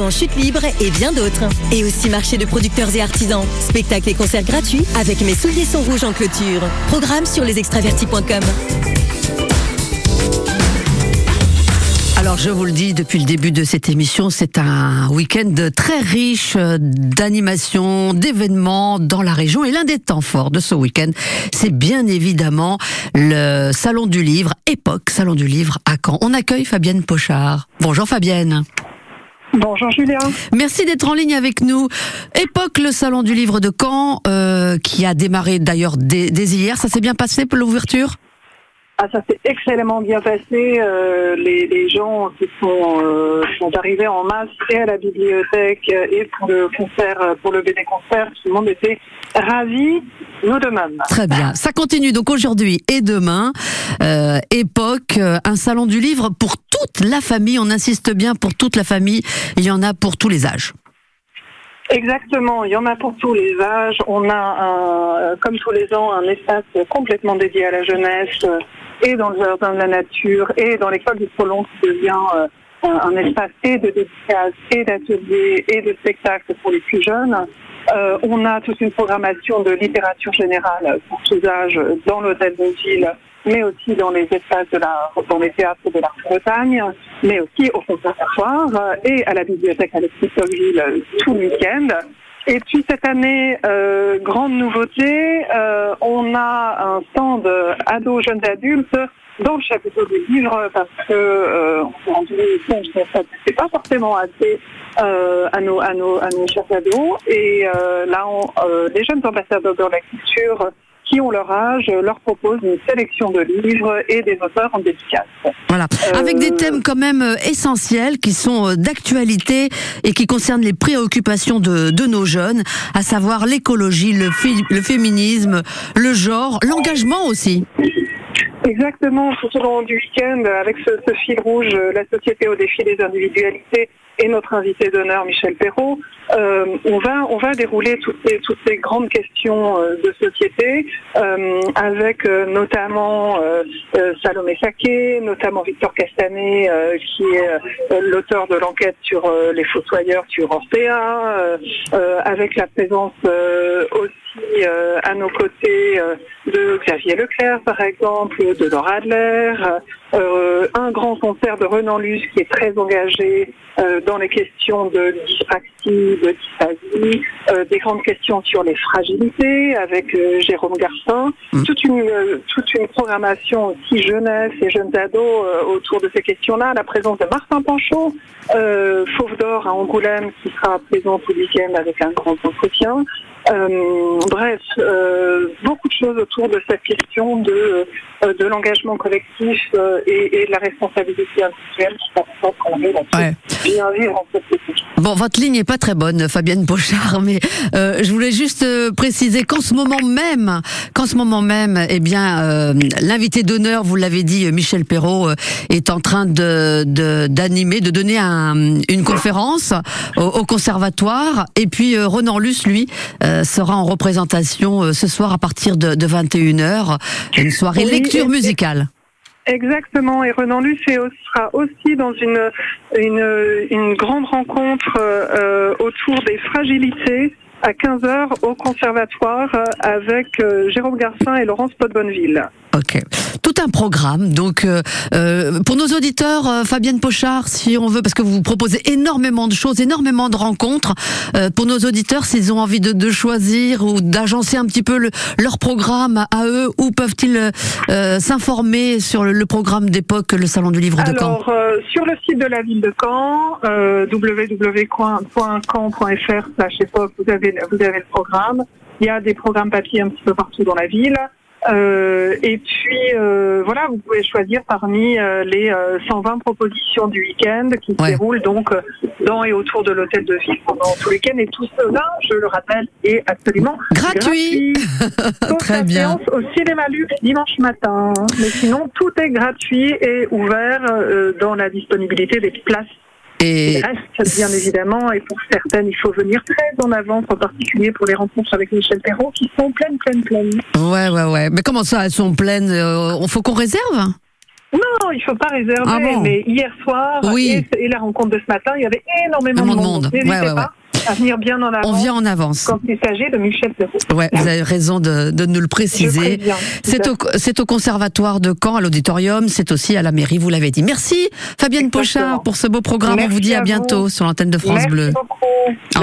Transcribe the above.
en chute libre et bien d'autres. Et aussi marché de producteurs et artisans, spectacles et concerts gratuits avec mes souliers sont rouges en clôture. Programme sur lesextravertis.com. Alors je vous le dis depuis le début de cette émission, c'est un week-end très riche d'animations, d'événements dans la région. Et l'un des temps forts de ce week-end, c'est bien évidemment le Salon du Livre, époque Salon du Livre à Caen. On accueille Fabienne Pochard. Bonjour Fabienne. Bonjour Julien. Merci d'être en ligne avec nous. Époque, le Salon du Livre de Caen, euh, qui a démarré d'ailleurs dès, dès hier. Ça s'est bien passé pour l'ouverture? Ah, ça s'est excellemment bien passé. Euh, les, les, gens qui sont, euh, sont arrivés en masse et à la bibliothèque et pour le concert, pour le BD concert, tout le monde était ravi. Nous de. Très bien. Ça continue donc aujourd'hui et demain. Euh, époque, euh, un salon du livre pour toute la famille. On insiste bien pour toute la famille. Il y en a pour tous les âges. Exactement, il y en a pour tous les âges. On a, un, comme tous les ans, un espace complètement dédié à la jeunesse euh, et dans le jardin de la nature et dans l'école du Prolong qui devient euh, un espace et de dédicaces et d'ateliers et de spectacles pour les plus jeunes. Euh, on a toute une programmation de littérature générale pour tous âges dans l'hôtel de ville, mais aussi dans les espaces de la, dans les théâtres de la Bretagne, mais aussi au conservatoire et à la bibliothèque Alexis Tocqueville tout le week-end. Et puis cette année, euh, grande nouveauté, euh, on a un stand ados, jeunes adultes dans le chapitre du livre parce que euh, on s'est rendu compte que pas forcément assez euh, à nos à nos à nos chers ados et euh, là on, euh, les jeunes ambassadeurs de la culture qui ont leur âge leur proposent une sélection de livres et des auteurs en dédicace. Voilà, avec des thèmes quand même essentiels qui sont d'actualité et qui concernent les préoccupations de, de nos jeunes, à savoir l'écologie, le, le féminisme, le genre, l'engagement aussi. Exactement, tout au long du week-end, avec ce, ce, fil rouge, la société au défi des individualités et notre invité d'honneur Michel Perrault, euh, on va on va dérouler toutes ces grandes questions euh, de société euh, avec notamment Salomé Saké, notamment Victor Castanet qui est l'auteur de l'enquête sur les fossoyeurs sur Orpea, avec la présence aussi à nos côtés de Xavier Leclerc par exemple, de Laura Adler, un grand concert de Renan Luce qui est très engagé dans les questions de dyspraxie, de dysphasie, euh, des grandes questions sur les fragilités avec euh, Jérôme Garcin, mm. toute, une, euh, toute une programmation aussi jeunesse et jeunes ados autour de ces questions-là, la présence de Martin Panchaud, Fauve d'Or à Angoulême qui sera présent tout le week-end avec un grand entretien. Euh, bref, euh, beaucoup de choses autour de cette question de, euh, de l'engagement collectif euh, et, et, de la responsabilité individuelle qui qu'on qu'on ouais. bien vivre en société. Bon, votre ligne n'est pas très bonne, Fabienne Pochard, mais euh, je voulais juste préciser qu'en ce moment même, qu'en ce moment même, eh bien, l'invité d'honneur, vous l'avez dit, Michel Perrault, est en train de d'animer, de, donner un, une conférence au, au, conservatoire, et puis Renan Luce, lui. Euh, sera en représentation euh, ce soir à partir de, de 21h, une soirée Oui, lecture et- musicale. Exactement, et Renan Luce sera aussi dans une, une, une grande rencontre euh, autour des fragilités à 15h au conservatoire euh, avec euh, Jérôme Garcin et Laurence Podbonneville. Ok. Tout un programme. Donc, euh, euh, pour nos auditeurs, Fabienne Pochard, si on veut, parce que vous proposez énormément de choses, énormément de rencontres, euh, pour nos auditeurs, s'ils ont envie de, de choisir ou d'agencer un petit peu le, leur programme à eux, où peuvent-ils euh, s'informer sur le, le programme d'époque, le Salon du Livre de Caen Alors, euh, sur le site de la ville de Caen, euh, www.caen.fr époque, vous avez, vous avez le programme. Il y a des programmes papier un petit peu partout dans la ville. Euh, et puis, euh, voilà, vous pouvez choisir parmi euh, les euh, 120 propositions du week-end qui se déroulent donc dans et autour de l'hôtel de ville pendant tout le week-end. Et tout cela, je le rappelle, est absolument Gratuit. Sauf Très la bien. séance au cinéma Luxe dimanche matin. Mais sinon, tout est gratuit et ouvert dans la disponibilité des places. Et Il reste, bien évidemment, et pour certaines, il faut venir très en avance, en particulier pour les rencontres avec Michel Perrault, qui sont pleines, pleines, pleines. ouais, ouais, ouais. Mais comment ça, elles sont pleines euh, On faut qu'on réserve? Non, il faut pas réserver. Ah bon? Mais hier soir Oui. et, et la rencontre de ce matin, il y avait énormément de de monde. monde. Ouais, ouais, pas à venir bien en On vient en avance. quand il s'agit de Michel Perrault. Ouais, vous avez raison de, de nous le préciser. C'est au, conservatoire de Caen, à l'auditorium, c'est aussi à la mairie, vous l'avez dit. Merci Fabienne. Pochard pour ce beau programme. On vous dit à, à vous. bientôt sur l'antenne de France Merci Bleu. beaucoup. Au Merci.